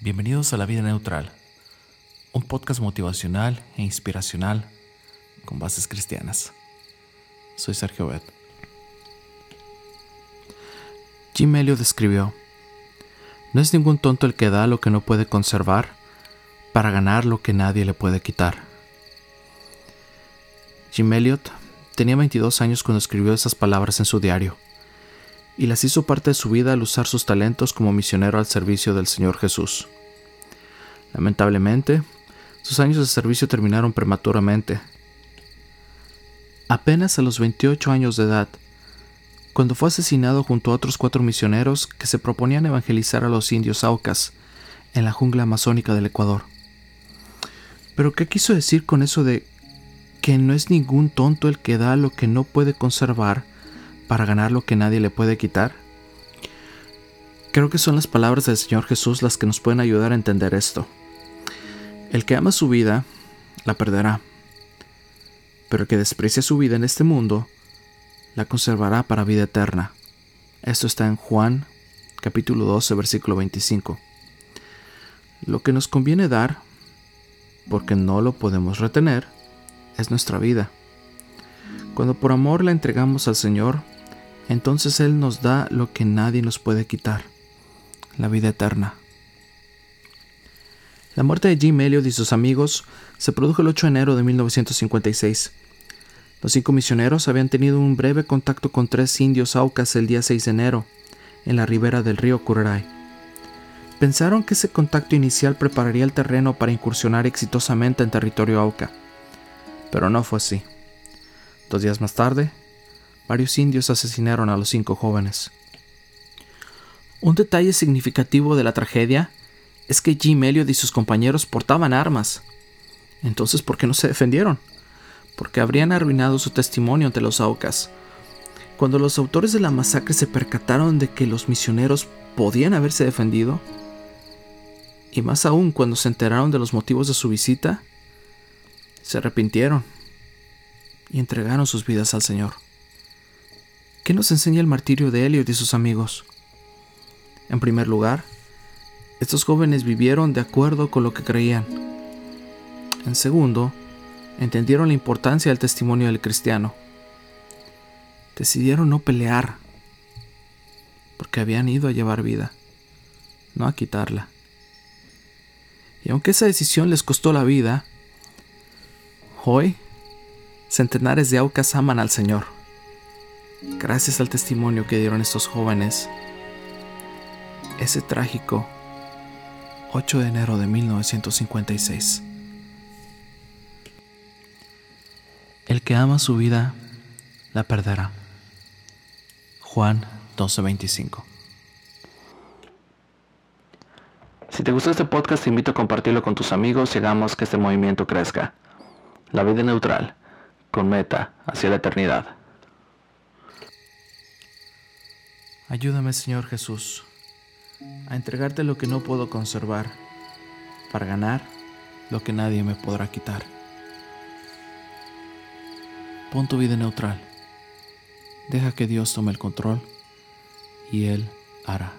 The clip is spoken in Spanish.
Bienvenidos a La Vida Neutral, un podcast motivacional e inspiracional con bases cristianas. Soy Sergio Bet. Jim Elliot escribió, No es ningún tonto el que da lo que no puede conservar para ganar lo que nadie le puede quitar. Jim Elliot tenía 22 años cuando escribió esas palabras en su diario y las hizo parte de su vida al usar sus talentos como misionero al servicio del Señor Jesús. Lamentablemente, sus años de servicio terminaron prematuramente. Apenas a los 28 años de edad, cuando fue asesinado junto a otros cuatro misioneros que se proponían evangelizar a los indios aucas en la jungla amazónica del Ecuador. Pero ¿qué quiso decir con eso de que no es ningún tonto el que da lo que no puede conservar para ganar lo que nadie le puede quitar? Creo que son las palabras del Señor Jesús las que nos pueden ayudar a entender esto. El que ama su vida, la perderá. Pero el que desprecia su vida en este mundo, la conservará para vida eterna. Esto está en Juan capítulo 12, versículo 25. Lo que nos conviene dar, porque no lo podemos retener, es nuestra vida. Cuando por amor la entregamos al Señor, entonces Él nos da lo que nadie nos puede quitar, la vida eterna. La muerte de Jim Elliot y sus amigos se produjo el 8 de enero de 1956. Los cinco misioneros habían tenido un breve contacto con tres indios aucas el día 6 de enero, en la ribera del río Curaray. Pensaron que ese contacto inicial prepararía el terreno para incursionar exitosamente en territorio auca, pero no fue así. Dos días más tarde, varios indios asesinaron a los cinco jóvenes. Un detalle significativo de la tragedia es que Jim Elliot y sus compañeros portaban armas. Entonces, ¿por qué no se defendieron? Porque habrían arruinado su testimonio ante los Aucas. Cuando los autores de la masacre se percataron de que los misioneros podían haberse defendido, y más aún cuando se enteraron de los motivos de su visita, se arrepintieron y entregaron sus vidas al Señor. ¿Qué nos enseña el martirio de Elliot y sus amigos? En primer lugar, estos jóvenes vivieron de acuerdo con lo que creían. En segundo, entendieron la importancia del testimonio del cristiano. Decidieron no pelear, porque habían ido a llevar vida, no a quitarla. Y aunque esa decisión les costó la vida, hoy centenares de aucas aman al Señor. Gracias al testimonio que dieron estos jóvenes, ese trágico 8 de enero de 1956. El que ama su vida, la perderá. Juan 12:25. Si te gustó este podcast, te invito a compartirlo con tus amigos y hagamos que este movimiento crezca. La vida neutral, con meta hacia la eternidad. Ayúdame, Señor Jesús a entregarte lo que no puedo conservar, para ganar lo que nadie me podrá quitar. Pon tu vida neutral. Deja que Dios tome el control y Él hará.